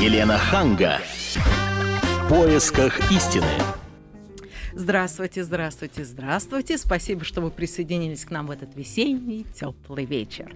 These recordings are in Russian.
Елена Ханга. В поисках истины. Здравствуйте, здравствуйте, здравствуйте. Спасибо, что вы присоединились к нам в этот весенний теплый вечер.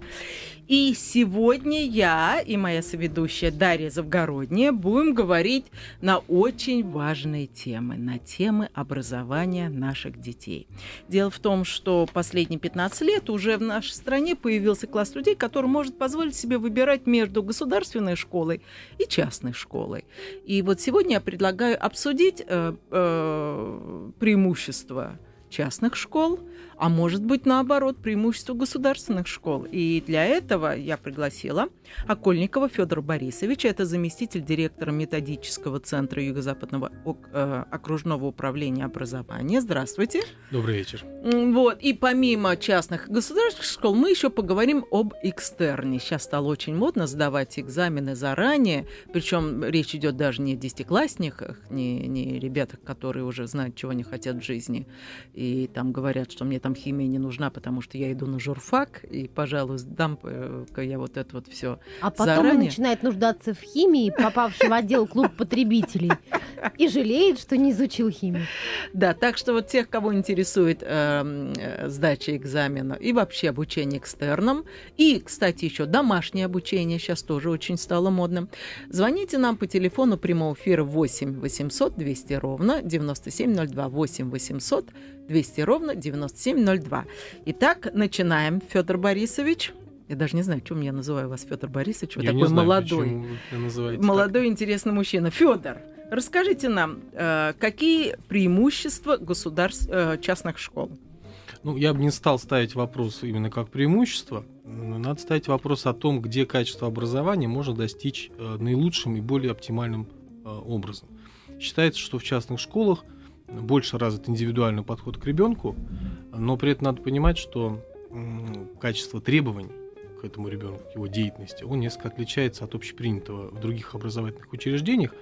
И сегодня я и моя соведущая Дарья Завгородняя будем говорить на очень важные темы, на темы образования наших детей. Дело в том, что последние 15 лет уже в нашей стране появился класс людей, который может позволить себе выбирать между государственной школой и частной школой. И вот сегодня я предлагаю обсудить э, э, преимущества частных школ, а может быть, наоборот, преимущество государственных школ. И для этого я пригласила Окольникова Федора Борисовича, это заместитель директора методического центра Юго-Западного э, окружного управления образования. Здравствуйте. Добрый вечер. Вот. И помимо частных государственных школ, мы еще поговорим об экстерне. Сейчас стало очень модно сдавать экзамены заранее, причем речь идет даже не о десятиклассниках, не, не ребятах, которые уже знают, чего они хотят в жизни, и там говорят, что мне там химия не нужна, потому что я иду на журфак, и, пожалуй, дам-ка я вот это вот все А потом заранее. он начинает нуждаться в химии, попавший в отдел клуб потребителей, и жалеет, что не изучил химию. Да, так что вот тех, кого интересует э, э, сдача экзамена и вообще обучение экстерном, и, кстати, еще домашнее обучение сейчас тоже очень стало модным, звоните нам по телефону прямого эфира 8 800 200 ровно 9702 8 800 200 ровно 9702. Итак, начинаем, Федор Борисович. Я даже не знаю, чем я называю вас, Федор Борисович. Вы Я такой знаю, молодой. Молодой интересный мужчина. Федор, расскажите нам, э, какие преимущества государств, э, частных школ? так. Ну, я бы не стал ставить вопрос именно как преимущество. но Надо ставить вопрос о том, где качество образования можно достичь э, наилучшим и более оптимальным образом. Считается, что в частных школах больше развит индивидуальный подход к ребенку, но при этом надо понимать, что качество требований к этому ребенку, к его деятельности, он несколько отличается от общепринятого в других образовательных учреждениях.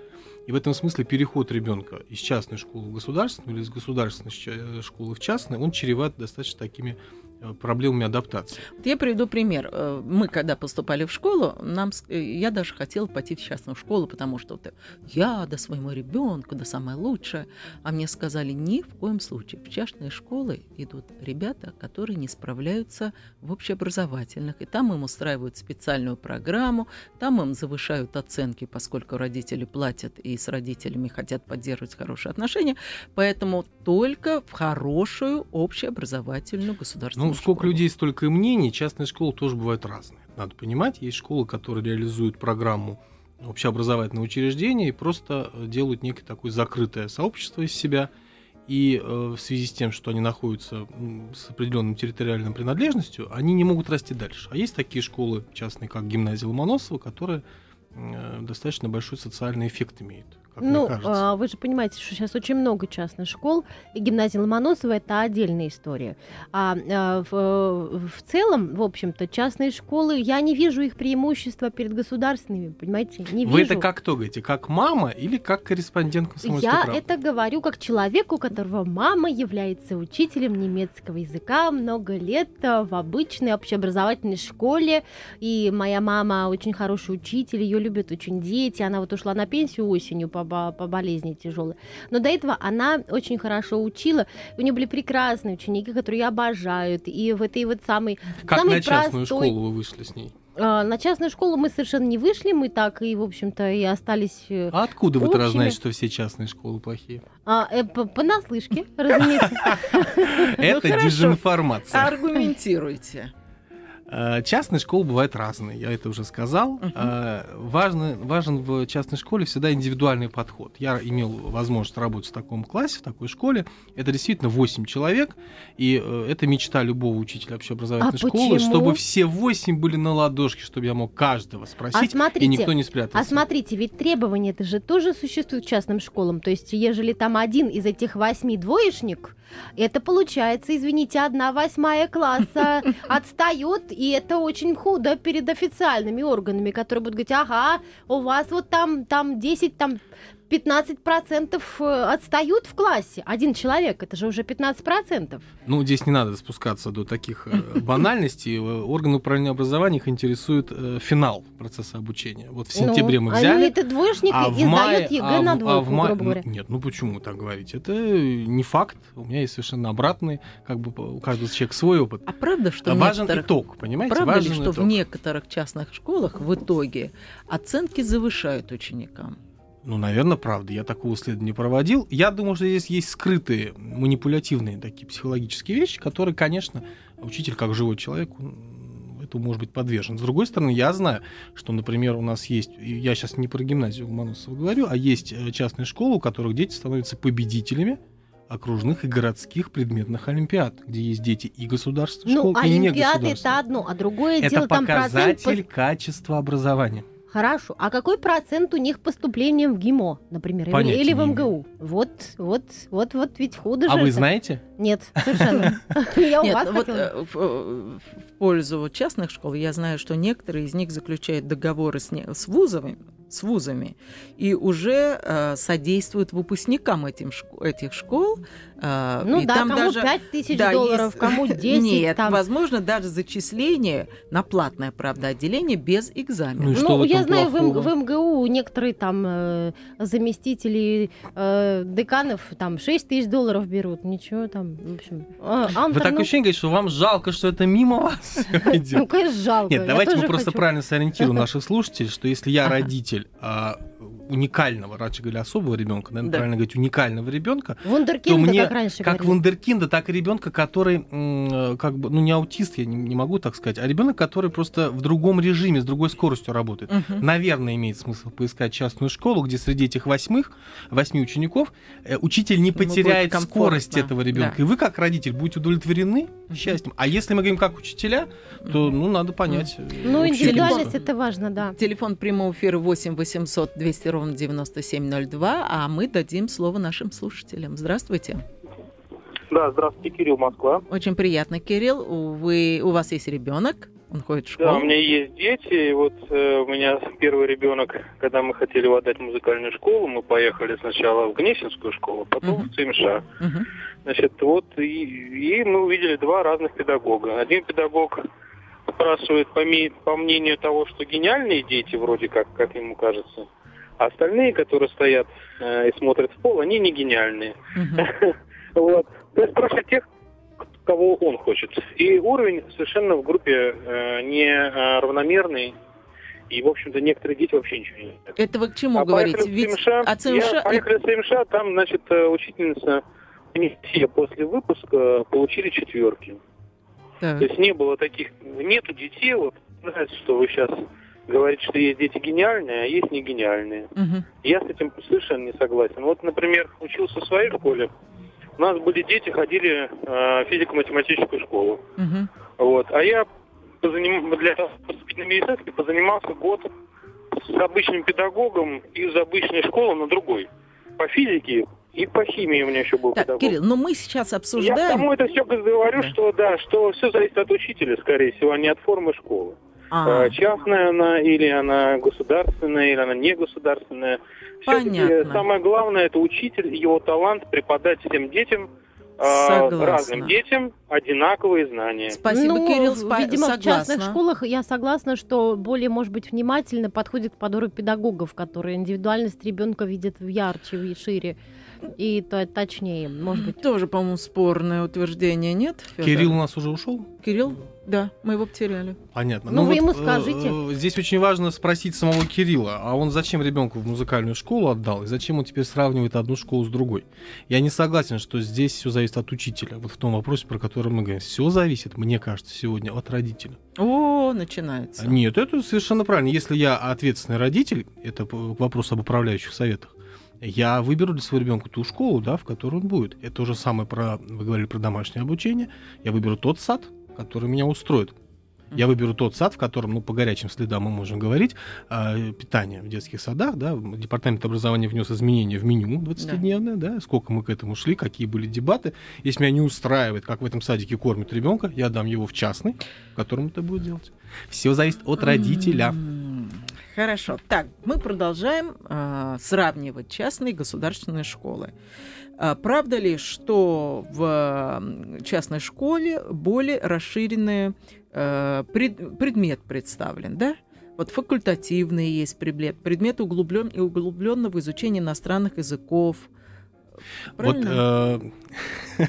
И в этом смысле переход ребенка из частной школы в государственную или из государственной ща- школы в частную, он чреват достаточно такими э, проблемами адаптации. Вот я приведу пример. Э, Мы, когда поступали в школу, нам, э, я даже хотела пойти в частную школу, потому что вот, э, я до своему ребенку, да самое лучшее. А мне сказали, ни в коем случае. В частные школы идут ребята, которые не справляются в общеобразовательных. И там им устраивают специальную программу, там им завышают оценки, поскольку родители платят и с родителями хотят поддерживать хорошие отношения. Поэтому только в хорошую общеобразовательную государственную Ну, сколько школу. людей, столько и мнений. Частные школы тоже бывают разные. Надо понимать, есть школы, которые реализуют программу общеобразовательного учреждения и просто э, делают некое такое закрытое сообщество из себя. И э, в связи с тем, что они находятся с определенной территориальной принадлежностью, они не могут расти дальше. А есть такие школы частные, как гимназия Ломоносова, которые э, достаточно большой социальный эффект имеют, как ну, мне кажется. а, вы же понимаете, что сейчас очень много частных школ, и гимназия Ломоносова это отдельная история. А, а, в, в целом, в общем-то, частные школы, я не вижу их преимущества перед государственными, понимаете? Не Вы вижу. это как кто говорите? Как мама или как корреспондент комсомольской Я правды? это говорю как человеку, у которого мама является учителем немецкого языка много лет э, в обычной общеобразовательной школе. И моя мама очень хороший учитель, ее любят очень дети. Она вот ушла на пенсию осенью по, бо- по болезни тяжелой. Но до этого она очень хорошо учила. У нее были прекрасные ученики, которые ее обожают. И в этой вот самой Как самый на частную простой- школу вы вышли с ней? э, на частную школу мы совершенно не вышли, мы так и, в общем-то, и остались э, А откуда вы тогда знаете, что все частные школы плохие? а, э, по- понаслышке, разумеется. Это хорошо. дезинформация. Аргументируйте. Э, Частные школы бывают разные, я это уже сказал. Э, Важно, важен в частной школе всегда индивидуальный подход. Я имел возможность работать в таком классе, в такой школе. Это действительно 8 человек, и э, это мечта любого учителя общеобразовательной А школы, почему? чтобы все 8 были на ладошке, чтобы я мог каждого А спросить, и смотрите, никто не спрятался. а смотрите, ведь требования это же тоже существуют частным школам. То есть, ежели там один из этих восьми двоечник, это получается, извините, одна восьмая класса. Отстает, и это очень худо перед официальными органами, которые будут говорить, ага, у вас вот там, там 10, там 15% э, отстают в классе. Один человек, это же уже 15%. Ну, здесь не надо спускаться до таких э, банальностей. Э, Органы управления образованием их интересует финал процесса обучения. Вот в сентябре ну, мы взяли. А это двоечник а и в мае, сдает ЕГЭ а на в- а двойку, грубо говоря. Нет, ну почему так говорить? Это не факт. У меня есть совершенно обратный, как бы у каждого человека свой опыт. А правда, что важен итог, понимаете? Правда ли, что в некоторых частных школах в итоге оценки завышают ученикам? Ну, наверное, правда. Я такого исследования не проводил. Я думаю, что здесь есть скрытые манипулятивные такие психологические вещи, которые, конечно, учитель как живой человек, этому может быть подвержен. С другой стороны, я знаю, что, например, у нас есть, я сейчас не про гимназию Ломоносова говорю, а есть э, частные школы, у которых дети становятся победителями окружных и городских предметных олимпиад, где есть дети и государственных Ну, школ, и не Олимпиады это государственных. одно, а другое Это дело там процент... показатель качества образования. Хорошо. А какой процент у них поступления в ГИМО, например, или- Понятия или в не МГУ? Вот, вот, вот, вот ведь худо А же вы это. знаете? Нет, совершенно. Я у вас э, в, э, в пользу вот частных школ я знаю, что некоторые из них заключают договоры с, не- с вузовыми, с вузами и уже э, содействуют выпускникам этим шко- этих школ. э, Ну и да, там кому даже, 5 тысяч да, долларов, есть- кому 10. Нет, там. возможно, даже зачисление на платное, правда, отделение без Ну экзамена. Ну, в я знаю, в, М- плохого? в МГУ некоторые там э, заместители э, деканов там 6 тысяч долларов берут. Ничего там, в общем. А, Вы Антон, так ну, ощущение, говорите, что вам жалко, что это мимо вас ну, идет. конечно, жалко. Нет, давайте мы просто правильно сориентируем наших слушателей, что если я родитель а, уникального, раньше говорили особого ребенка, наверное, Да. правильно говорить уникального ребенка, то Вундеркинда, мне, как раньше как говорили. вундеркинда, так и ребенка, который, э, как бы, ну не аутист, я не, не могу так сказать, а ребенок, который просто в другом режиме, с другой скоростью работает. Мгм. Наверное, имеет смысл поискать частную школу, где среди этих восьмых, восьми учеников э, учитель не потеряет скорость этого ребенка. да. И вы, как родитель, будете удовлетворены Мгм. счастьем. А если мы говорим как учителя, то, ну, надо понять. э, Ну, общий индивидуальность это важно, да. Телефон прямого эфира 8 800 200 ровно 9702, а мы дадим слово нашим слушателям. Здравствуйте. Да, здравствуйте, Кирилл, Москва. Очень приятно, Кирилл. Вы, у вас есть ребенок, он ходит в Да, школу. у меня есть дети, и вот э, у меня первый ребенок, когда мы хотели его отдать в музыкальную школу, мы поехали сначала в Гнесинскую школу, потом Мгм. в ЦМШ. Мгм. Значит, вот, и, и мы увидели два разных педагога. Один педагог спрашивает по, ми- по мнению того, что гениальные дети, вроде как, как ему кажется, а остальные, которые стоят э, и смотрят в пол, они не гениальные. Вот. То есть спрашивать тех, кого он хочет. И уровень совершенно в группе э, не э, равномерный. И, в общем-то, некоторые дети вообще ничего не знают. Это вы к чему А говорите? Ведь ЦМШ, а ЦМШ я- поехали в ЦМШ, там, значит, э, учительница, они все после выпуска получили четверки. Так. То есть не было таких, нету детей, вот, нравится, что вы сейчас говорите, что есть дети гениальные, а есть не гениальные. Мгм. Я с этим совершенно не согласен. Вот, например, учился в своей школе, у нас были дети, ходили э, физико-математическую школу. Мгм. Вот. А я позаним- для поступить на медицинский, позанимался год с обычным педагогом из обычной школы на другой. По физике и по химии у меня еще был Так, педагог. Кирилл, но мы сейчас Я к обсуждаем... тому это все говорю, Да. что да, что все зависит от учителя, скорее всего, а не от формы школы. А, Э, Частная она или она государственная, или она не государственная. Понятно. самое главное это учитель, его талант преподать всем детям, э, Согласна. разным детям одинаковые знания. Спасибо, ну, Кирилл, в- спа- видимо, в частных согласна. школах я согласна, что более, может быть, внимательно подходит к подбору педагогов, которые индивидуальность ребенка видят в ярче, в шире и то, точнее, может быть. Тоже, по-моему, спорное утверждение, нет? Фёдор? Кирилл у нас уже ушел? Кирилл? Да, мы его потеряли. Понятно. Ну, вы ему э, скажите. э, Здесь очень важно спросить самого Кирилла, а он зачем ребенку в музыкальную школу отдал, и зачем он теперь сравнивает одну школу с другой? Я не согласен, что здесь все зависит от учителя. Вот в том вопросе, про который мы говорим. Все зависит, мне кажется, сегодня от родителя. О, начинается. Нет, это совершенно правильно. Если я ответственный родитель, это вопросу об управляющих советах, я выберу для своего ребенка ту школу, да, в которой он будет. Это то же самое про, вы говорили про домашнее обучение. Я выберу тот сад, который меня устроит. Я выберу тот сад, в котором, ну, по горячим следам мы можем говорить, а, питание в детских садах, да, департамент образования внес изменения в меню 20-дневное, да. сколько мы к этому шли, какие были дебаты. Если меня не устраивает, как в этом садике кормят ребенка, я дам его в частный, в котором это будет делать. Все зависит от родителя. М. Хорошо. Так, мы продолжаем э, сравнивать частные и государственные школы. А правда ли, что в частной школе более расширенный э, пред, предмет представлен, да? Вот факультативные есть предмет, предмет углублен, углубленного изучения иностранных языков. Правильно? Вот, э,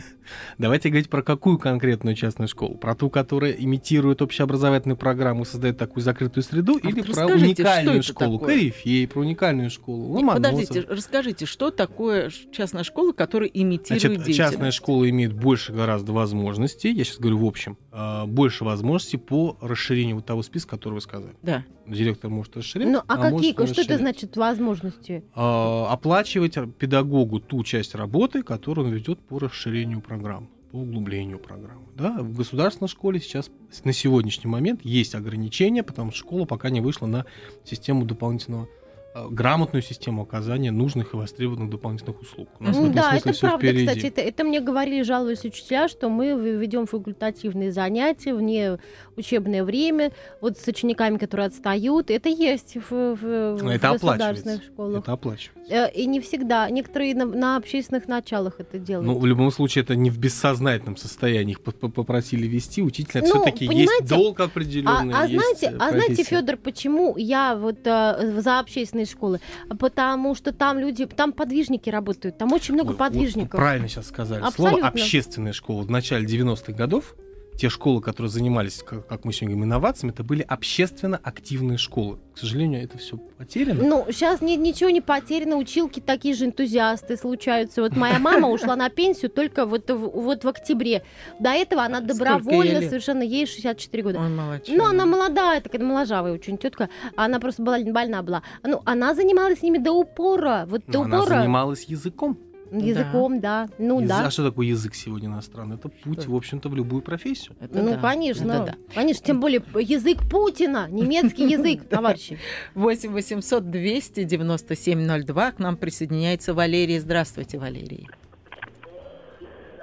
Давайте говорить про какую конкретную частную школу? Про ту, которая имитирует общеобразовательную программу, создает такую закрытую среду, а или про уникальную школу такое? Корифей, про уникальную школу Ломоносов? Подождите, расскажите, что такое частная школа, которая имитирует Значит, частная школа имеет больше гораздо возможностей, я сейчас говорю в общем, больше возможностей по расширению вот того списка, который вы сказали. Да. Директор может расширять. Ну, а, а какие? Что это значит возможности? А, оплачивать педагогу ту часть работы, которую он ведет по расширению программ по углублению программы. Да? В государственной школе сейчас на сегодняшний момент есть ограничения, потому что школа пока не вышла на систему дополнительного Э, грамотную систему оказания нужных и востребованных дополнительных услуг. У нас mm, да, это правда, впереди. кстати. Это, это мне говорили, жалуются учителя, что мы ведем факультативные занятия вне учебное время, вот с учениками, которые отстают. Это есть в, в, в это государственных школах. Это оплачивается. Э, и не всегда. Некоторые на, на общественных началах это делают. Ну, в любом случае, это не в бессознательном состоянии. Их попросили вести. Учителя ну, все-таки есть долг определенный. А, а знаете, э, а знаете, Федор, почему я вот э, за общественные частные школы, потому что там люди, там подвижники работают, там очень много Ой, подвижников. Вот правильно сейчас сказали. Абсолютно. Слово общественная школа в начале 90-х годов те школы, которые занимались, как, как мы сегодня говорим, инновациями, это были общественно активные школы. К сожалению, это все потеряно. Ну, сейчас ни, ничего не потеряно. Училки такие же энтузиасты случаются. Вот моя мама ушла на пенсию только вот, вот в октябре. До этого она добровольно совершенно, ей 64 года. Ну, она молодая, такая моложавая очень тетка. Она просто была больна была. Ну, она занималась с ними до упора. Вот до она упора. занималась языком. Языком, да. да. Ну, Язы... да. А что такое язык сегодня иностранный? Это путь, что? в общем-то, в любую профессию. Это ну, да. конечно. Это да. Конечно, тем более язык Путина, немецкий язык, товарищи. 8 800 297 02. К нам присоединяется Валерий. Здравствуйте, Валерий.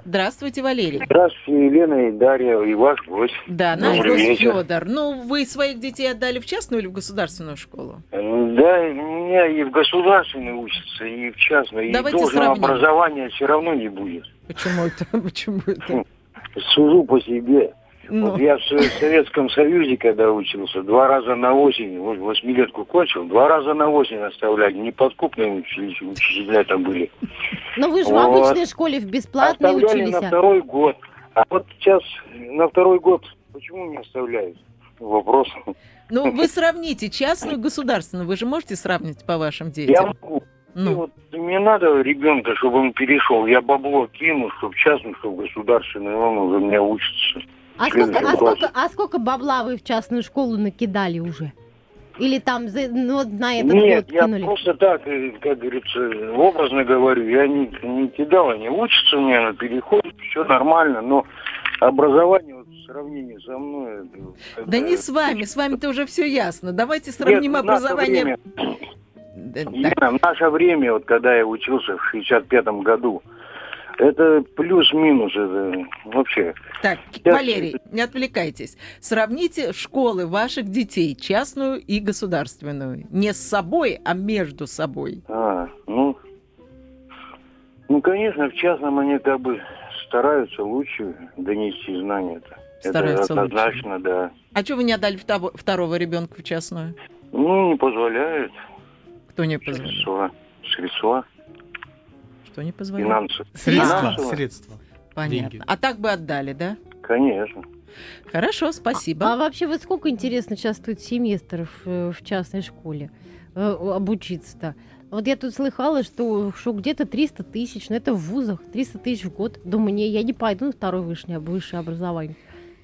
Здравствуйте, Валерий. Здравствуйте, Елена и Дарья, и ваш гость. Да, наш гость Федор. Ну, вы своих детей отдали в частную или в государственную школу? Да, у меня и в государственной учатся, и в частной. Давайте и должного сравним. образования все равно не будет. Почему это? Почему это? Сужу по себе. Ну. Вот я в Советском Союзе, когда учился, два раза на осень, вот восьмилетку кончил, два раза на осень оставляли. Неподкупные учителя там были. Но вы же вот. в обычной школе в бесплатной оставляли учились. на второй год. А вот сейчас на второй год почему не оставляют? Вопрос. Ну, вы сравните частную и государственную. Вы же можете сравнить по вашим детям? Я могу. Ну. вот мне надо ребенка, чтобы он перешел. Я бабло кину, чтобы частную, чтобы государственную, он уже у меня учится. А сколько, а, сколько, а сколько бабла вы в частную школу накидали уже? Или там ну, на этот Нет, год кинули? я просто так, э, как говорится, образно говорю, я не, не кидал, они учатся у меня на переходе, все нормально, но образование вот, в сравнении со мной... Это, да не с вами, с вами-то уже все ясно. Давайте сравним Нет, образование... Время, в наше время, вот когда я учился в 65-м году, это плюс-минус, это вообще. Так, Сейчас... Валерий, не отвлекайтесь. Сравните школы ваших детей, частную и государственную. Не с собой, а между собой. А, ну, ну, конечно, в частном они как бы стараются лучше донести знания. -то. Стараются Это однозначно, лучше. да. А что вы не отдали второго, второго ребенка в частную? Ну, не позволяют. Кто не позволяет? Средства. Средства. Что не позволяет? Финансы. Средства. Финансово. Средства. Понятно. Деньги. А так бы отдали, да? Конечно. Хорошо, спасибо. А, а вообще вот сколько интересно сейчас стоит семестров в частной школе э, обучиться-то? Вот я тут слыхала, что, что где-то 300 тысяч, но это в вузах, 300 тысяч в год. Думаю, не, я не пойду на второе высшее, высшее образование.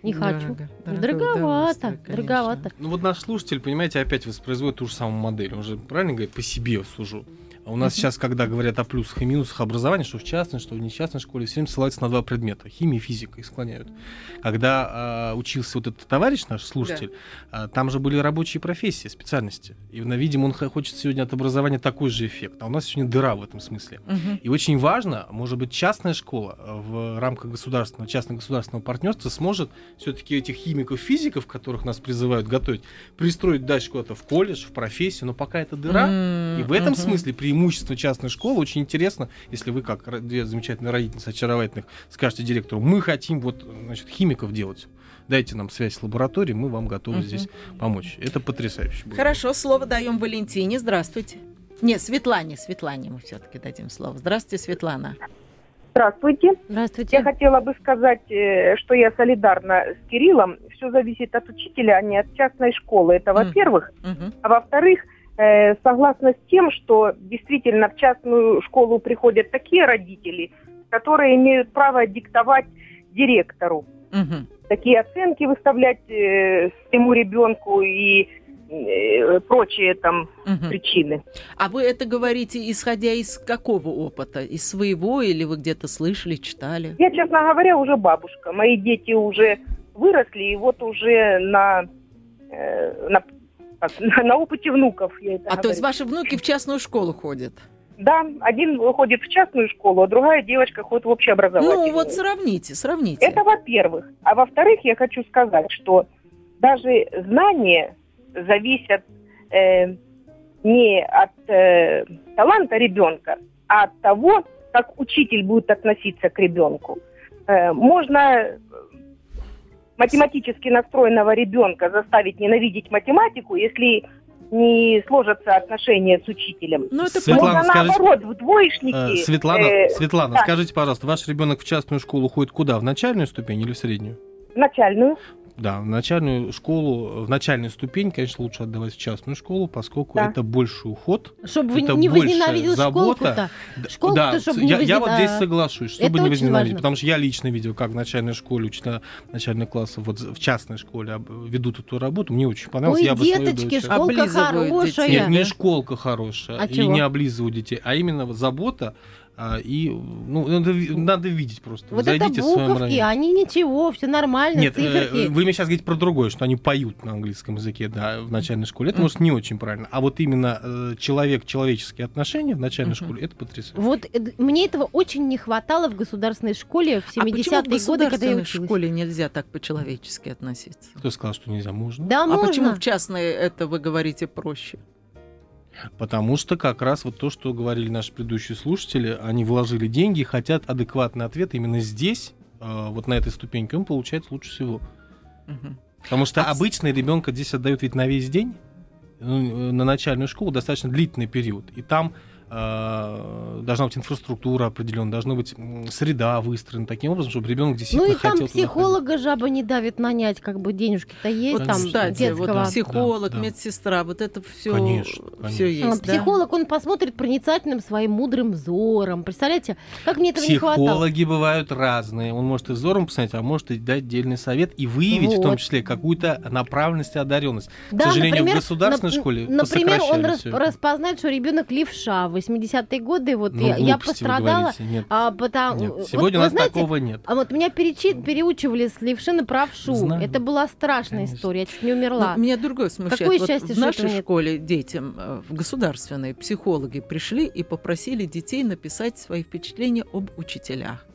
Не дорого, хочу. Дорого, дороговато, дороговато. Ну вот наш слушатель, понимаете, опять воспроизводит ту же самую модель. Он же правильно говорит, по себе сужу. А у нас сейчас, когда говорят о плюсах и минусах образования, что в частной, что в нечастной школе, все время ссылаются на два предмета. Химия и физика, их склоняют. Когда э, учился вот этот товарищ, наш слушатель, да. э, там же были рабочие профессии, специальности. И, видимо, он хочет сегодня от образования такой же эффект. А у нас сегодня дыра в этом смысле. Uh-huh. И очень важно, может быть, частная школа в рамках государственного, частно-государственного партнерства сможет все-таки этих химиков, физиков, которых нас призывают готовить, пристроить дальше куда-то в колледж, в профессию, но пока это дыра. М, И в этом мгм. смысле преимущество частной школы очень интересно, если вы, как две замечательные родительницы очаровательных, скажете директору, мы хотим вот, значит, химиков делать. Дайте нам связь с лабораторией, мы вам готовы Мгм. здесь помочь. Это потрясающе. будет. Хорошо, слово даем Валентине. Здравствуйте. Нет, Светлане, Светлане мы все-таки дадим слово. Здравствуйте, Светлана. Здравствуйте. Здравствуйте. Я хотела бы сказать, э, что я солидарна с Кириллом. Все зависит от учителя, а не от частной школы. Это во-первых. Мгм. А во-вторых, согласна с тем, что действительно в частную школу приходят такие родители, которые имеют право диктовать директору. Мгм. Такие оценки выставлять э, своему ребенку и э, прочие там Мгм. причины. А вы это говорите, исходя из какого опыта? Из своего или вы где-то слышали, читали? Я, честно говоря, уже бабушка. Мои дети уже выросли, и вот уже на, э, на, как, на, на опыте внуков я это А то есть говорю. ваши внуки в частную школу ходят? Да, один ходит в частную школу, а другая девочка ходит в общеобразовательную. Ну вот сравните, сравните. Это во-первых. А во-вторых, я хочу сказать, что даже знания зависят э, не от э, таланта ребенка, а от того, как учитель будет относиться к ребенку. Э, можно математически настроенного ребенка заставить ненавидеть математику, если не сложатся отношения с учителем. Ну это Светлана, Можно скажите- наоборот, в двоечники. Э, Светлана, э, Светлана, да. скажите, пожалуйста, ваш ребенок в частную школу ходит куда? В начальную ступень или в среднюю? начальную. Да, в начальную школу, в начальную ступень, конечно, лучше отдавать в частную школу, поскольку Да. это больше уход. Чтобы вы это не возненавидел забота. школку-то. Да, чтоб ц- не я, я вот здесь соглашусь, чтобы Это не возненавидеть. важно. Потому что я лично видел, как в начальной школе, учителя начальных классов, вот в частной школе ведут эту работу. Мне очень понравилось. Ой, я бы свою деточки, дочь- школка хорошая. детей. Нет, не школка хорошая, А и чего? не облизывают детей, а именно вот забота, а, и ну, надо, надо видеть просто. Вот это зайдите в своем буковки, они ничего, все нормально, Нет, э, циферки. вы мне сейчас говорите про другое, что они поют на английском языке, да, в начальной школе. Это, может, не очень правильно. А вот именно э, человек-человеческие отношения в начальной школе, это потрясающе. Вот э, мне этого очень не хватало в государственной школе в А почему в 70-е годы, когда я училась. школе нельзя так по-человечески относиться? Кто сказал, что нельзя? Можно. Да, А можно. почему в частной это вы говорите проще? Потому что как раз вот то, что говорили наши предыдущие слушатели, они вложили деньги и хотят адекватный ответ именно здесь, э, вот на этой ступеньке, он получается лучше всего. Потому что А обычно ребенка здесь отдают ведь на весь день, ну, на начальную школу достаточно длительный период. И там должна быть инфраструктура определенная, должна быть среда выстроена таким образом, чтобы ребенок Ну действительно и там хотел туда ходить. психолога жаба не давит нанять, как бы денежки-то есть Вот, там кстати, детского. вот психолог, Да, да. медсестра, вот это все, Конечно, все конечно. А, есть, да? Психолог, он посмотрит проницательным своим мудрым взором. Представляете, как мне этого не хватало. Психологи бывают разные. Он может и взором посмотреть, а может и дать отдельный совет и выявить в том Вот. числе какую-то направленность и одаренность. Да, К сожалению, например, в государственной нап- школе Например, он рас- распознает, что ребенок левша. В 80-е годы вот Ну, я, я пострадала. Нет, А, потому, нет. вот Сегодня вы у нас знаете, такого нет. А вот меня перечи- переучивали с левши на правшу. Знаю. Это была страшная Конечно. история, я чуть не умерла. Но меня другое смущает. Какое Вот счастье, в что нашей этого нет. школе детям, э, в государственной, психологи пришли и попросили детей написать свои впечатления об учителях.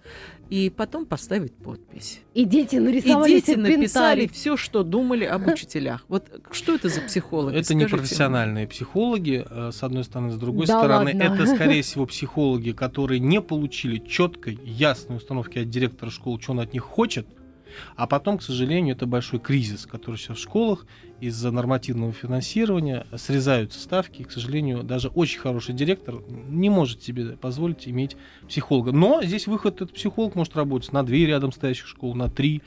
И потом поставить подпись. И дети И нарисовали дети серпентарий. написали все, что думали об учителях. Вот что это за психологи? Это не скажите профессиональные психологи, э, с одной стороны, с другой Да стороны, ладно. это, скорее всего, психологи, которые не получили четкой, ясной установки от директора школы, что он от них хочет, а потом, к сожалению, это большой кризис, который сейчас в школах из-за нормативного финансирования срезаются ставки. И, к сожалению, даже очень хороший директор не может себе позволить иметь психолога. Но здесь выход, этот психолог может работать на две рядом стоящих школ, на три.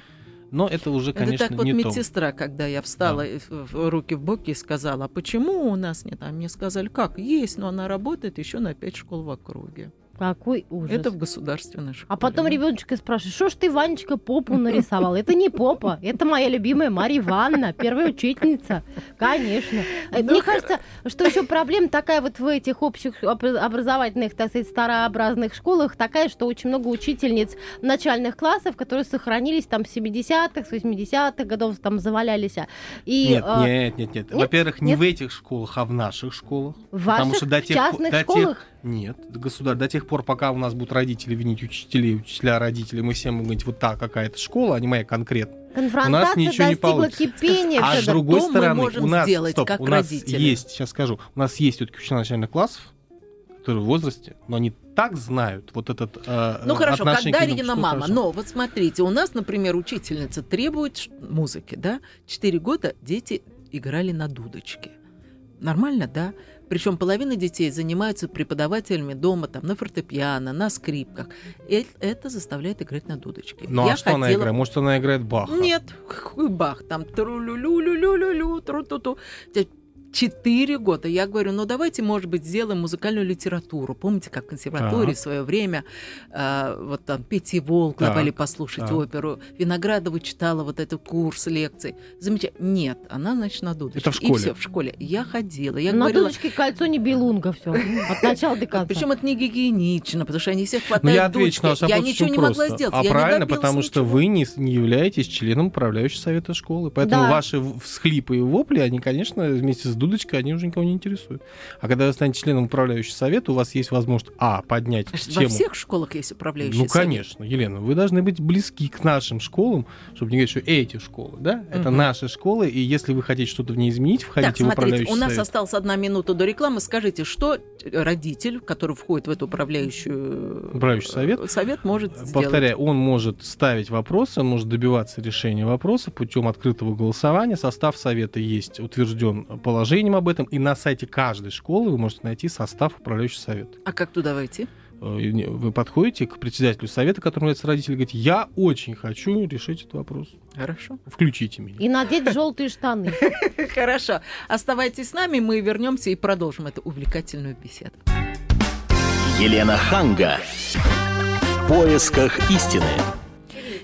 Но это уже, конечно, это так вот не то. медсестра, когда я встала в- в руки в боки и сказала, а почему у нас нет? А мне сказали, как, есть, но она работает еще на пять школ в округе. Какой ужас. Это в государственной школе. А потом ребеночка спрашивает, что ж ты, Ванечка, попу нарисовал? Это не попа, это моя любимая Марья Ивановна, первая учительница. Конечно. Э, Ну, Мне кажется, что еще проблема такая вот в этих общих обра- образовательных, так сказать, старообразных школах, такая, что очень много учительниц начальных классов, которые сохранились там с 70-х, с 80-х годов, там завалялись. а. И, Нет, а, нет, нет, нет. нет? Во-первых, не Нет? в этих школах, а в наших школах. в потому ваших что до тех частных до тех- школах Нет, государь, до тех пор, пока у нас будут родители винить учителей, учителя родителей, мы всем будем говорить, вот та какая-то школа, а не моя конкретно. Конфронтация ничего не получится. кипения. А с другой стороны, можем у нас, сделать стоп, у нас родители? есть, сейчас скажу, у нас есть все-таки учителя начальных классов, которые в возрасте, но они так знают вот этот э, Ну хорошо, как отношение к Дарьина ребенку, что мама. хорошо. Но вот смотрите, у нас, например, учительница требует музыки, да? Четыре года дети играли на дудочке. Нормально, да? Причем половина детей занимаются преподавателями дома, там, на фортепиано, на скрипках. И это заставляет играть на дудочке. Ну Я а что она хотела- играет? Может, она играет Баха? Нет, какой бах, там тру-лю-лю-лю-лю-лю, тру-ту-ту. Те- Четыре года. Я говорю, ну давайте, может быть, сделаем музыкальную литературу. Помните, как в консерватории Так. в свое время э, вот там Петя Волк Так, давали послушать так. оперу. Виноградова читала вот этот курс лекций. Замечательно. Нет, она, значит, на дудочке. Это в И школе? все, в школе. Я ходила, я На говорила... дудочке кольцо не белунга все. От начала до конца. Причем это не гигиенично, потому что они всех Ну, хватают я отвечу на ваш. Я ничего не могла сделать. А правильно, потому что вы не, не являетесь членом управляющего совета школы. Поэтому ваши всхлипы и вопли, они, конечно, вместе с дудочкой, они уже никого не интересуют. А когда вы станете членом управляющего совета, у вас есть возможность, а, поднять Во тему... всех школах есть управляющий Ну, совет. конечно, Елена, вы должны быть близки к нашим школам, чтобы не говорить, что эти школы, да, это Мгм. наши школы, и если вы хотите что-то в ней изменить, входите Так, в смотрите, управляющий у нас совет. осталась одна минута до рекламы. Скажите, что родитель, который входит в эту управляющую Управляющий совет? э, совет может сделать? Повторяю, он может ставить вопросы, он может добиваться решения вопроса путем открытого голосования. Состав совета есть утвержден положением об этом, и на сайте каждой школы вы можете найти состав управляющего совета. А как туда войти? Э, Вы подходите к председателю совета, которому является родитель, и говорите, я очень хочу решить этот вопрос. Хорошо. Включите меня. И надеть желтые штаны. Хорошо. Оставайтесь с нами, мы вернемся и продолжим эту увлекательную беседу. Елена Ханга. В поисках истины.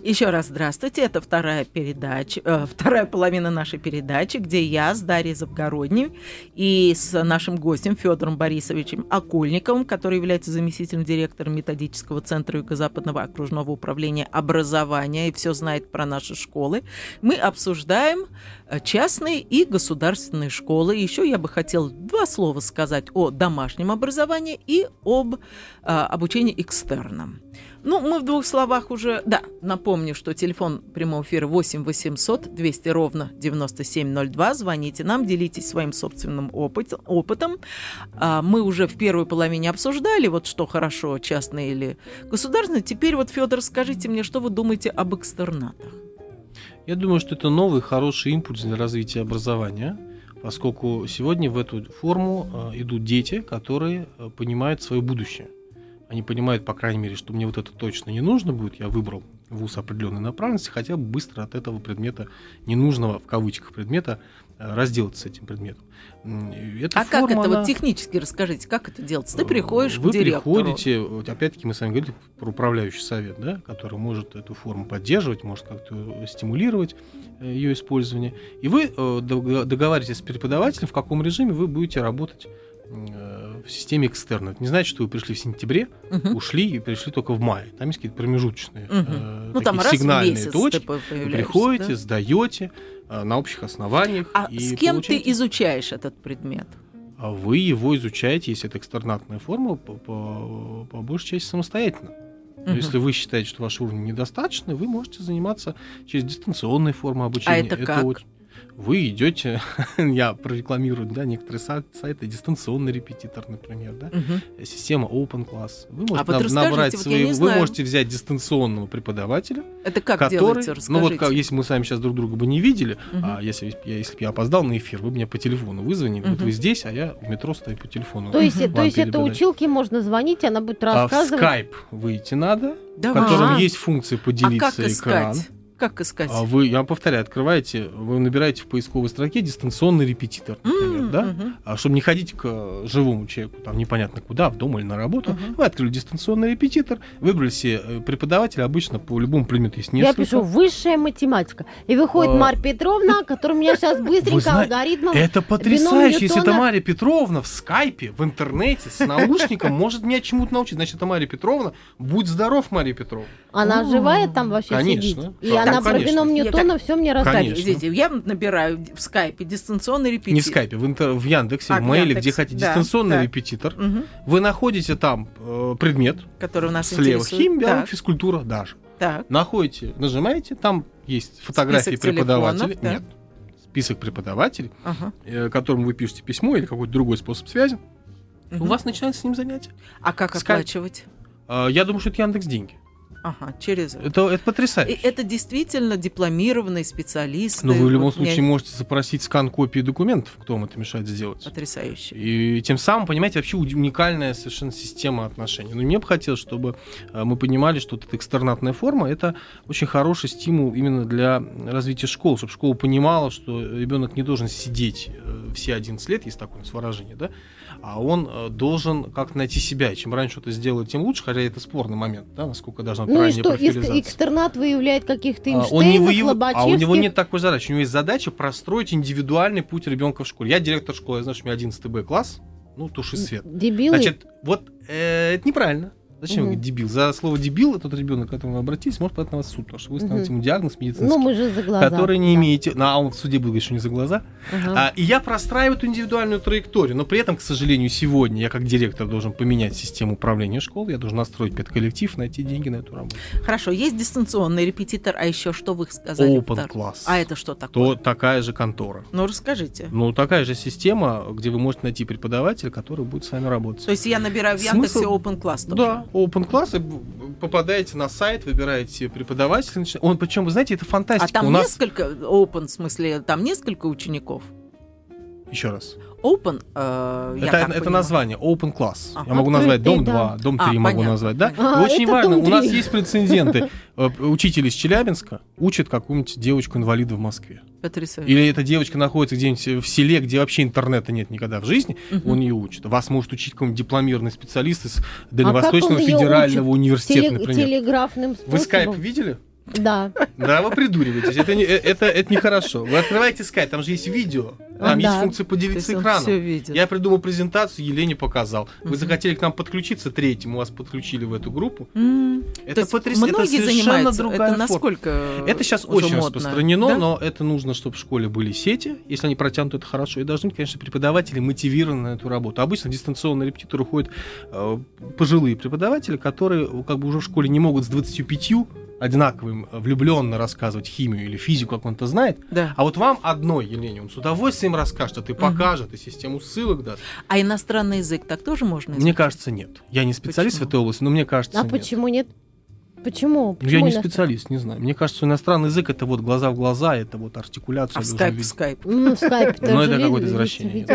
Еще раз здравствуйте. Это вторая передача, э, вторая половина нашей передачи, где я с Дарьей Завгородней и с нашим гостем Федором Борисовичем Окольниковым, который является заместителем директора методического центра Юго-Западного окружного управления образования и все знает про наши школы. Мы обсуждаем э, частные и государственные школы. Еще я бы хотела два слова сказать о домашнем образовании и об э, обучении экстерном. Ну, мы в двух словах уже... Да, напомню, что телефон прямого эфира 8 800 200 ровно 9702. Звоните нам, делитесь своим собственным опыт, опытом. А, мы уже в первой половине обсуждали, вот что хорошо, частное или государственное. Теперь вот, Федор, скажите мне, что вы думаете об экстернатах? Я думаю, что это новый хороший импульс для развития образования, поскольку сегодня в эту форму э, идут дети, которые э, понимают свое будущее. Они понимают, по крайней мере, что мне вот это точно не нужно будет, я выбрал вуз определенной направленности, хотя бы быстро от этого предмета, ненужного в кавычках предмета, э, разделаться с этим предметом. Эта а как форма, это? она- Вот технически расскажите, как это делается? Ты приходишь вы к директору. приходите, вот опять-таки мы с вами говорили про управляющий совет, да, который может эту форму поддерживать, может как-то стимулировать э, ее использование. И вы э, дог- договариваетесь с преподавателем, в каком режиме вы будете работать э, в системе экстерна. Это не значит, что вы пришли в сентябре, Мгм. ушли и пришли только в мае. Там есть какие-то промежуточные Мгм. э, Ну, там сигнальные месяц точки. ты Вы приходите, да? сдаете э, на общих основаниях. А и с кем получаете- ты изучаешь этот предмет? а вы его изучаете, если это экстернатная форма, по, по- по большей части самостоятельно. Но Мгм. если вы считаете, что ваш уровень недостаточный, вы можете заниматься через дистанционные формы обучения. это как? очень- Вы идете, я прорекламирую, да, некоторые са- сайты, дистанционный репетитор, например, да, Мгм. система Open Class. Вы можете вот наб- расскажите, набрать вот свои, вы знаю. можете взять дистанционного преподавателя, Это как который, делается? ну вот как, если мы с вами сейчас друг друга бы не видели, Мгм. а если, я- если бы я опоздал на эфир, вы бы меня по телефону вызвонили, вот Мгм. вы здесь, а я в метро стою по телефону. То есть, то есть это училке можно звонить, она будет А в рассказывать. скайп выйти надо, в Давай. котором А. есть функция А поделиться как экран. искать? Как искать? А вы, я вам повторяю, открываете, вы набираете в поисковой строке дистанционный репетитор, например, М, да? А чтобы не ходить к живому человеку, там непонятно куда, в дом или на работу, Мгм. вы открыли дистанционный репетитор, выбрали себе э, преподавателя, обычно по любому предмету есть Я несколько. пишу высшая математика. И выходит А. Марья Петровна, которая меня сейчас быстренько зна- алгоритмом. Это потрясающе, если это. Мария Петровна в скайпе, в интернете, с наушником может меня чему-то научить. Значит, это Мария Петровна. Будь здоров, Мария Петровна. Она живая там вообще конечно. сидит. И Да, она конечно. Про бином Я Ньютона все мне подождите, я набираю в скайпе дистанционный репетитор. Не в скайпе, в, интер- в Яндексе, А, в Мейле, где хотите, да, дистанционный да. репетитор. Мгм. Вы находите там э, предмет Который нас слева, интересует. химия, Так. физкультура даже. Так. Находите, нажимаете, там есть фотографии Список преподавателей. да. Нет. Список преподавателей, Ага. э, которому вы пишете письмо или какой-то другой способ связи. У Мгм. вас начинается с ним занятие. А как Скайп. оплачивать? А, Я думаю, что это Яндекс деньги. Ага, через это. Это, это И потрясающе. это действительно дипломированные специалисты. Но вы в любом Вот случае можете запросить скан копии документов, кто вам это мешает сделать. Потрясающе. И тем самым, понимаете, вообще уникальная совершенно система отношений. Но мне бы хотелось, чтобы э, мы понимали, что вот эта экстернатная форма это очень хороший стимул именно для развития школ, чтобы школа понимала, что ребенок не должен сидеть э, все 11 лет, есть такое у нас выражение, да, а он э, должен как-то найти себя. Чем раньше что-то сделает, тем лучше, хотя это спорный момент, да, насколько должна быть Ну ранняя что, профилизация. экстернат выявляет каких-то А, Эйнштейнов, он не выяв-? А у него нет такой задачи. У него есть задача простроить индивидуальный путь ребенка в школе. Я директор школы, что у меня 11 Б класс, ну, туши свет. Дебилы? Значит, вот э, это неправильно. Зачем говорить дебил? За слово дебил этот ребенок, к которому вы обратились, может подать на вас в суд, потому что вы ставите Мгм. ему диагноз медицинский, ну, мы же за глаза. который не Да. имеете. Ну, а он в суде говорить, что не за глаза. Ага. А, и я простраиваю эту индивидуальную траекторию, но при этом, к сожалению, сегодня я как директор должен поменять систему управления школы, я должен настроить педколлектив, найти деньги на эту работу. Хорошо, есть дистанционный репетитор, а еще что вы сказали? Open класс. А это что такое? То такая же контора. Ну, расскажите. Ну, такая же система, где вы можете найти преподавателя, который будет с вами работать. То есть я набираю в Смысл- Яндексе Open Class тоже? Да, open класс, и б- попадаете на сайт, выбираете преподавателя. Он, причем, вы знаете, это А фантастика. там У нас несколько, open, в смысле, там несколько учеников? еще раз. Open, э, я это так это понимаю. название open класс. Ага. Я могу назвать дом 2, дом 3 А, могу понятно, назвать, да? А, очень это важно, дом у нас 3. есть прецеденты. Э, Учитель из Челябинска учит какую-нибудь девочку-инвалида в Москве. Потрясающе. Или эта девочка находится где-нибудь в селе, где вообще интернета нет никогда в жизни, Мгм. он ее учит. Вас может учить какой-нибудь дипломированный специалист из А Дальневосточного её федерального учит? университета, Теле- например. телеграфным способом. Вы скайп видели? Да. Да, вы придуриваетесь. Это, не, э, это, это нехорошо. Вы открываете скайп, там же есть видео, там А, есть да. функция То поделиться есть экраном. все видит. Я придумал презентацию, Елене показал. Вы Мгм. захотели к нам подключиться третьим, вас подключили в эту группу. М, Это То есть потрясающе. Многие это совершенно занимаются. другая Это насколько Это сейчас очень модно? распространено, Да? но это нужно, чтобы в школе были сети. Если они протянуты, это хорошо. И должны быть, конечно, преподаватели мотивированы на эту работу. Обычно дистанционный репетитор уходят э, пожилые преподаватели, которые э, как бы уже в школе не могут с 25 одинаковым э, влюбленно рассказывать химию или физику, как он-то знает. Да. А вот вам одной, Елене, он с удовольствием расскажет, и покажет, и систему ссылок даст. А иностранный язык так тоже можно Мне изучить? кажется, нет. Я не специалист Почему? в этой области, но мне кажется, А нет. почему нет? Почему? Ну, Почему я не иностран- специалист, не знаю. Мне кажется, иностранный язык это вот глаза в глаза, это вот артикуляция. А в скайп, в видеть. скайп. Ну, скайп Но это какое-то извращение.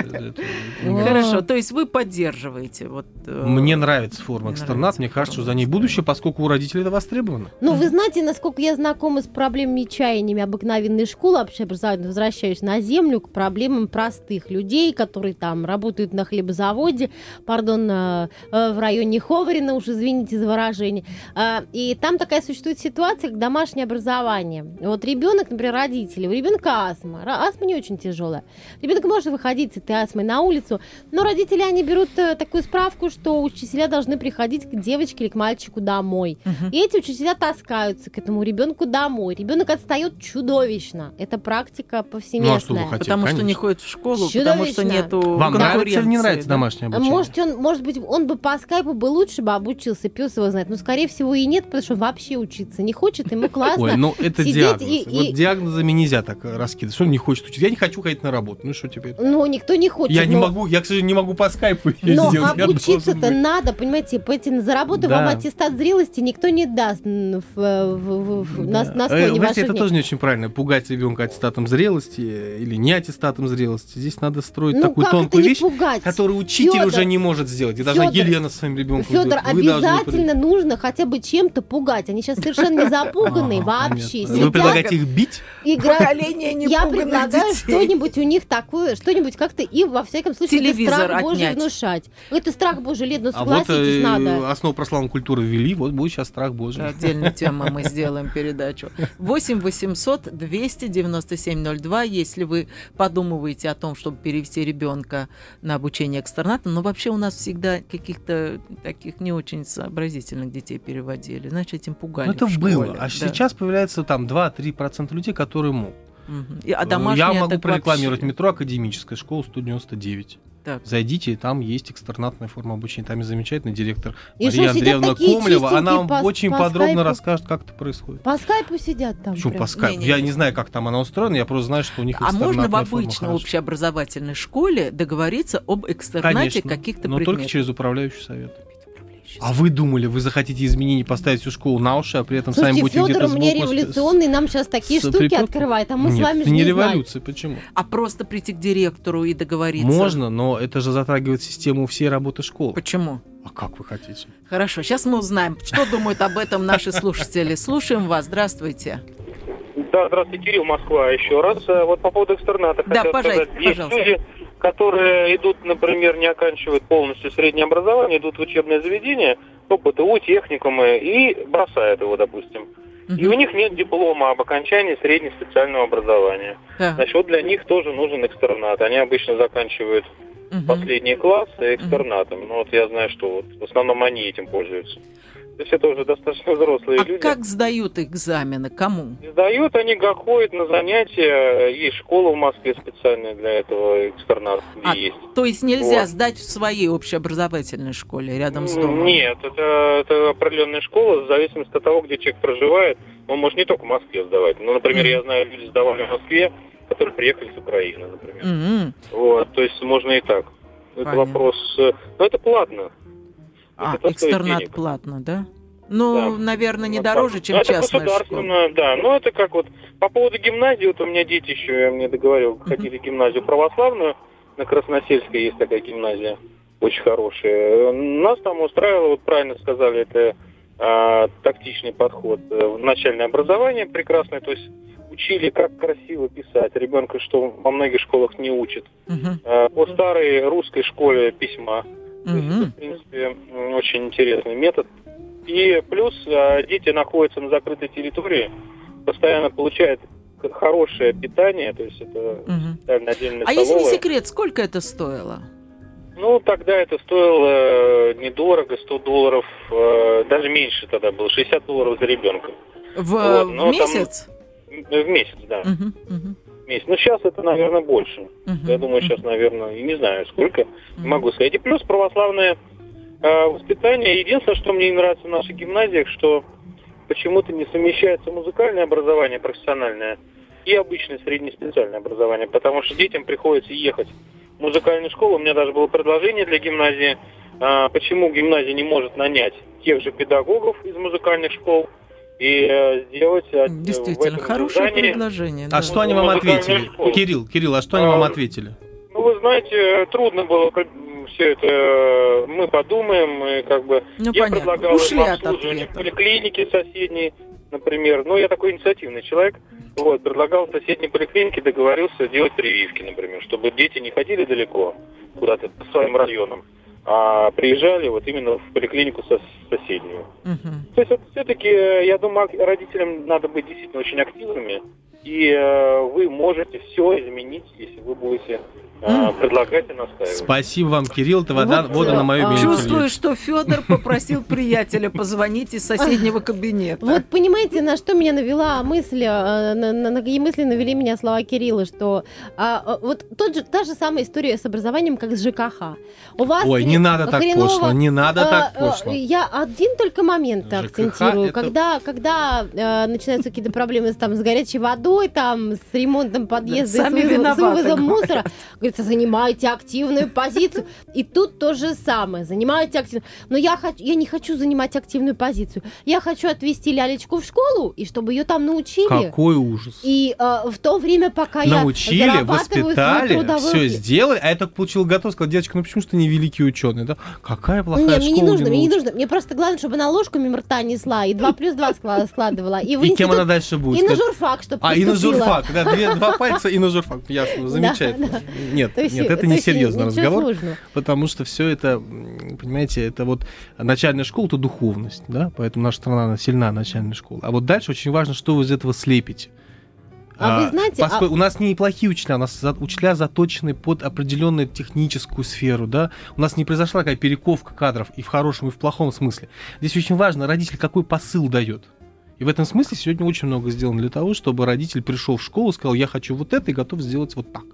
Хорошо, то есть вы поддерживаете вот. э, Мне нравится форма экстернат, мне кажется, что за ней будущее, поскольку у родителей это востребовано. Ну, вы знаете, насколько я знакома с проблемами и чаяниями обыкновенной школы общеобразовательной, возвращаюсь на землю к проблемам простых людей, которые там работают на хлебозаводе, пардон, э, э, в районе Ховарина, уж извините за выражение. А, И там такая существует ситуация, как домашнее образование. Вот ребенок, например, родители, у ребенка астма. Астма не очень тяжелая. Ребенок может выходить с этой астмой на улицу, но родители, они берут э, такую справку, что учителя должны приходить к девочке или к мальчику домой. Мгм. И эти учителя таскаются к этому ребенку домой. Ребенок отстает чудовищно. Это практика повсеместная. Ну, а что вы хотите? Потому что не конечно. ходит в школу, Чудовищно. потому что нету Вам нравится или не нравится да? домашнее обучение? Может, он, может быть, он бы по скайпу бы лучше бы обучился, пес его знает. Но, скорее всего, и нет, потому что вообще учиться не хочет, ему классно. Ой, ну это сидеть диагноз. и- Вот и- диагнозами нельзя так э, раскидывать. Что он не хочет учиться? Я не хочу ходить на работу. Ну что теперь? Ну, никто не хочет. Я не но- могу, я, к сожалению, не могу по скайпу Но сделать. Должен обучиться-то надо, понимаете, по этим за работу Да. вам аттестат зрелости никто не даст в, в- в- в- на, Да. на Э, склоне знаете, ваших это дней. тоже не очень правильно. Пугать ребенка аттестатом зрелости э, или не аттестатом зрелости. Здесь надо строить Ну, такую тонкую не вещь, пугать? которую учитель Фёдор, уже не может сделать. И Фёдор, Елена со своим ребенком Федор, обязательно нужно хотя бы чем-то пугать. Они сейчас совершенно не запуганные вообще. Вы предлагаете их бить? Поколение Я непуганных предлагаю что-нибудь у них такое, что-нибудь как-то и во всяком случае это страх Божий внушать. Это страх Божий, Лет, ну А согласитесь, э, надо. основу православной культуры ввели, вот будет сейчас страх Божий. Отдельная тема, мы сделаем передачу. 8 800 297 02, если вы подумываете о том, чтобы перевести ребенка на обучение экстерната, но вообще у нас всегда каких-то таких не очень сообразительных детей переводили, значит, этим пугали Ну, это в школе. было. А Да. сейчас появляется там 2-3% людей, которые могут. И- А Э, Я могу прорекламировать вообще. метро Академическая, школа 199. Так. Зайдите, и там есть экстернатная форма обучения. Там есть замечательный директор И Мария Андреевна Комлева. Она вам по- очень по подробно скайпу? расскажет, как это происходит. По скайпу сидят там. Почему прям. по скайпу? Не-не-не. Я не знаю, как там она устроена, я просто знаю, что у них А можно в обычной общеобразовательной школе договориться об экстернате Конечно, каких-то но предметов? только через управляющий совет. А вы думали, вы захотите изменений поставить всю школу на уши, а при этом сами Слушайте, будете Федор где-то у меня сбоку с- революционный, нам сейчас такие с штуки припеткой? открывает, а мы Нет, с вами это же не не знаем. революция, почему? А просто прийти к директору и договориться? Можно, но это же затрагивает систему всей работы школы. Почему? А как вы хотите? Хорошо, сейчас мы узнаем, что думают об этом наши слушатели. Слушаем вас. Здравствуйте. Да, здравствуйте, Кирилл, Москва еще раз. Э, Вот по поводу экстерната Да, пожалуйста, пожалуйста. люди, которые идут, например, не оканчивают полностью среднее образование, идут в учебное заведение, по ПТУ, техникумы, и бросают его, допустим. И у них нет диплома об окончании среднеспециального образования. Да. Значит, вот для них тоже нужен экстернат. Они обычно заканчивают Мгм. последние классы экстернатом. Ну вот я знаю, что вот в основном они этим пользуются. То есть это уже достаточно взрослые А люди. как сдают экзамены? Кому? Сдают они как ходят на занятия. Есть школа в Москве специальная для этого экстернат. А, есть. То есть нельзя Вот. сдать в своей общеобразовательной школе рядом с домом? Нет, это, это определенная школа, в зависимости от того, где человек проживает. Он может не только в Москве сдавать. Ну, например, Мгм. я знаю, люди сдавали в Москве, которые приехали с Украины, например. Мгм. Вот, то есть можно и так. Это Понятно. вопрос... э, Но это платно. А, Это экстернат денег. платно, да? Ну, Да. наверное, не Ну, дороже, чем это частная школа. государственная, да. Ну, это как вот по поводу гимназии, вот у меня дети еще, я мне договорил, хотели гимназию православную, на Красносельской есть такая гимназия, очень хорошая. Нас там устраивало, вот правильно сказали, это а, тактичный подход. Э, В начальное образование прекрасное, то есть учили, как красиво писать. Ребенка, что во многих школах не учат. Мгм. А, По старой русской школе письма. Есть это, в принципе, очень интересный метод. И плюс а, дети находятся на закрытой территории, постоянно получают хорошее питание, то есть это специально отдельная А если не столовая. секрет, сколько это стоило? Ну, тогда это стоило э, недорого, 100 долларов, э, даже меньше тогда было, 60 долларов за ребенка. В, Вот, в ну, там- месяц? В месяц, да, мгм, в месяц. Ну, сейчас это, наверное, больше. мгм, Я думаю, сейчас, наверное, и не знаю сколько, мгм. могу сказать. И плюс православное э, воспитание. Единственное, что мне не нравится в наших гимназиях, что почему-то не совмещается музыкальное образование профессиональное и обычное среднеспециальное образование, потому что детям приходится ехать в музыкальную школу. У меня даже было предложение для гимназии, а, почему гимназия не может нанять тех же педагогов из музыкальных школ и э, сделать э, Действительно, хорошее здании предложение. А да. что они вам Музыкальная ответили? Кирилл, Кирилл, а что они вам А, ответили? Ну, вы знаете, трудно было все это. э, Мы подумаем, мы как бы. Ну, я понятно. предлагал Ушли им обслуживание в поликлинике соседней, например. Ну, я такой инициативный человек. Вот, предлагал в соседней поликлинике, договорился делать прививки, например, чтобы дети не ходили далеко куда-то по своим районам, а приезжали вот именно в поликлинику со- соседнюю. Мгм. То есть все-таки, я думаю, родителям надо быть действительно очень активными, и э, вы можете все изменить, если вы будете э, предлагать и настаивать. Спасибо вам, Кирилл, это вода, Вот, вода э, на мою а, мельницу Чувствую, что Федор попросил приятеля позвонить из соседнего кабинета. Вот понимаете, на что меня навела мысль, на, на- на какие мысли навели меня слова Кирилла, что а, вот тот же, та же самая история с образованием, как с ЖКХ. У вас Ой, не надо так хреново, пошло, не надо так пошло. Я один только момент ЖКХ акцентирую. это- Когда, когда начинаются какие-то проблемы там, с горячей водой, там, с ремонтом подъезда, сами с, вывозом- с вывозом мусора, говорится, занимайте активную позицию. И тут то же самое, занимайте активную. Но я, хочу, я не хочу занимать активную позицию. Я хочу отвезти лялечку в школу, и чтобы ее там научили. Какой ужас. И э, в то время, пока Научили, я зарабатываю свой воспитали, трудовой... все сделали, а я только получил готов, сказал, девочка, ну почему ты не великий ученый? Да? Какая плохая Не, мне не школа, нужно, мне не нужно. Мне просто главное, чтобы она ложку мимо рта несла, и 2 плюс 2 складывала. И, в И кем она дальше будет? И на журфак, чтобы А, и на журфак, да, две- два пальца и на журфак, ясно, замечательно. да. Нет, То есть- нет, это то не серьезный разговор, сложного. потому что все это, понимаете, это вот начальная школа, это духовность, да, поэтому наша страна она сильна начальная школа. А вот дальше очень важно, что вы из этого слепите. А вы знаете, поско- а- у нас неплохие учителя, у нас за- учителя заточены под определенную техническую сферу, да. У нас не произошла такая перековка кадров и в хорошем, и в плохом смысле. Здесь очень важно, родитель какой посыл дает. И в этом смысле сегодня очень много сделано для того, чтобы родитель пришел в школу, сказал, я хочу вот это и готов сделать вот так.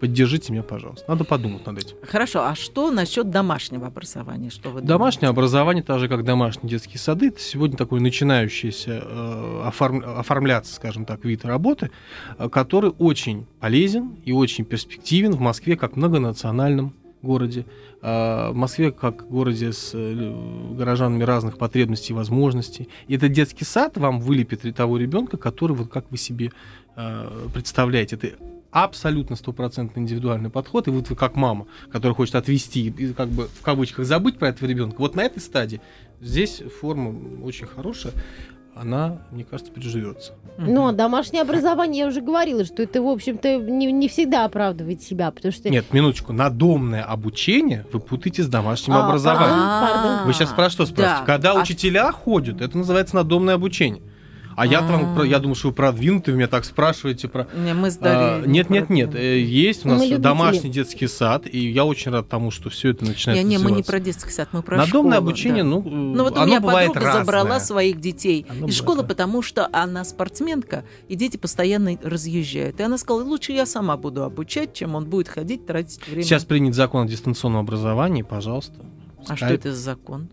поддержите меня, пожалуйста. Надо подумать над этим. Хорошо, а что насчет домашнего образования? Что вы Домашнее образование, так же как домашние детские сады, это сегодня такой начинающийся э, оформ- оформляться, скажем так, вид работы, э, который очень полезен и очень перспективен в Москве как многонациональном городе, э, в Москве как городе с э, горожанами разных потребностей и возможностей. И этот детский сад вам вылепит того ребенка, который вот как вы себе э, представляете. Это абсолютно стопроцентно индивидуальный подход, и вот вы как мама, которая хочет отвести как бы в кавычках забыть про этого ребенка, вот на этой стадии здесь форма очень хорошая, она, мне кажется, переживется. Но домашнее образование, я уже говорила, что это, в общем-то, не, не всегда оправдывает себя, потому что... Нет, минуточку, надомное обучение вы путаете с домашним А, образованием. пардон, пардон. Вы сейчас про что спрашиваете? Да. Когда А- учителя ходят, это называется надомное обучение. А я там, про- я думаю, что вы продвинутый, вы меня так спрашиваете про... Не, мы с А, Нет, нет, нет. э, Есть у Мы нас любители. домашний детский сад, и я очень рад тому, что все это начинает Не, не, мы не про детский сад, мы про Надомное школу, обучение, да. ну, Ну вот у оно меня бывает подруга забрала своих детей Оно из школы, потому что она спортсменка, и дети постоянно разъезжают. И она сказала, лучше я сама буду обучать, чем он будет ходить, тратить время. Сейчас принят закон о дистанционном образовании, пожалуйста. А что это за закон?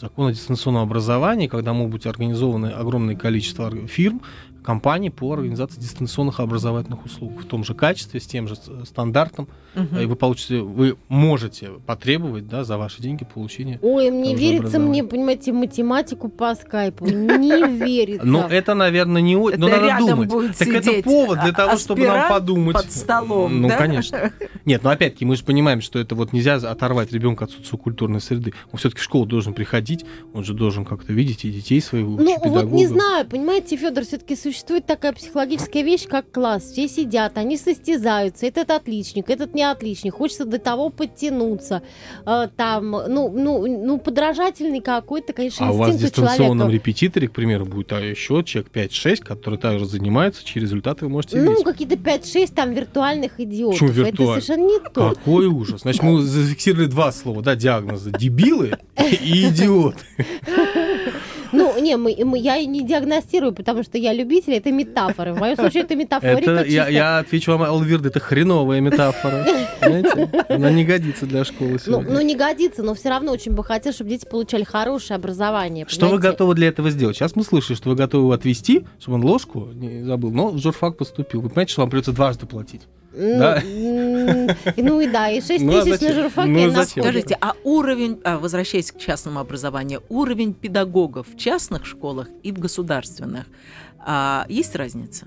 Закон о дистанционном образовании, когда могут быть организованы огромное количество фирм, компаний по организации дистанционных образовательных услуг в том же качестве, с тем же с- стандартом. Мгм. И вы получите, вы можете потребовать да, за ваши деньги получения. Ой, мне верится, мне, понимаете, математику по скайпу. Не верится. Ну, это, наверное, не... Но надо думать. так это повод для того, чтобы нам подумать. под столом, Ну, конечно. Нет, но опять-таки мы же понимаем, что это вот нельзя оторвать ребенка от социокультурной среды. Он все-таки в школу должен приходить, он же должен как-то видеть и детей своих, Ну, вот не знаю, понимаете, Федор, все-таки существует такая психологическая вещь, как класс. Все сидят, они состязаются. Этот отличник, этот не отличник. Хочется до того подтянуться. Э, Там, ну, ну, ну, подражательный какой-то, конечно, А у вас в инстинкт дистанционном человека. репетиторе, к примеру, будет а, еще человек 5-6, которые также занимаются, чьи результаты вы можете Ну, какие-то 5-6 там виртуальных идиотов. Почему Это виртуально? совершенно не то. Какой ужас. Значит, мы зафиксировали два слова, да, диагноза. Дебилы и идиоты. Ну, не, мы, мы- я не диагностирую, потому что я любитель, это метафоры. В моем случае это метафорика Это, я, я отвечу вам, Алвирда, это хреновая метафора. Понимаете? Она не годится для школы Ну, сегодня. ну, не годится, но все равно очень бы хотел, чтобы дети получали хорошее образование. Что вы понимаете? готовы для этого сделать? Сейчас мы слышали, что вы готовы его отвезти, чтобы он ложку не забыл, но в журфак поступил. Вы понимаете, что вам придется дважды платить? Ну, Да. Ну и да, и 6 Ну, а тысяч зачем? на журфаке Ну, на. Скажите, а уровень, а, возвращаясь к частному образованию, уровень педагогов в частных школах и в государственных, а, есть разница?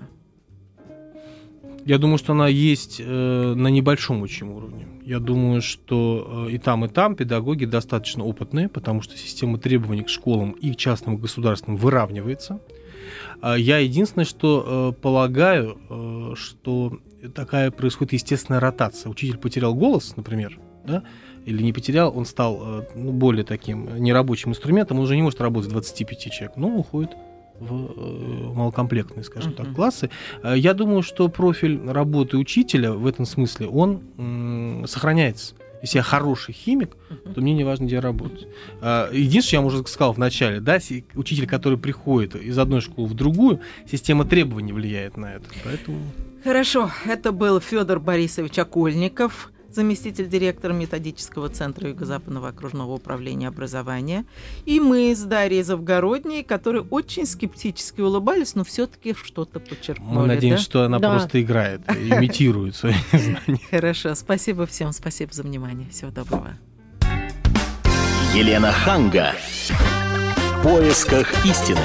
Я думаю, что она есть э, на небольшом очень уровне. Я думаю, что э, и там, и там педагоги достаточно опытные, потому что система требований к школам и к частным, и государственным выравнивается. А Я единственное, что э, полагаю, э, что такая происходит естественная ротация. Учитель потерял голос, например, да, или не потерял, он стал э, ну, более таким нерабочим инструментом, он уже не может работать 25 человек, но уходит в малокомплектные, скажем так, Мгм. классы. Я думаю, что профиль работы учителя в этом смысле, он сохраняется. Если я хороший химик, то мне не важно, где работать. А, Единственное, что я вам уже сказал в начале, да, учитель, который приходит из одной школы в другую, система требований влияет на это. Поэтому Хорошо, это был Федор Борисович Окольников, заместитель директора методического центра Юго-Западного окружного управления образования. И мы с Дарьей Завгородней, которые очень скептически улыбались, но все-таки что-то подчеркнули. мы надеемся, да? что она Да. просто играет, имитирует свои знания. Хорошо, спасибо всем, спасибо за внимание. Всего доброго. Елена Ханга. В поисках истины.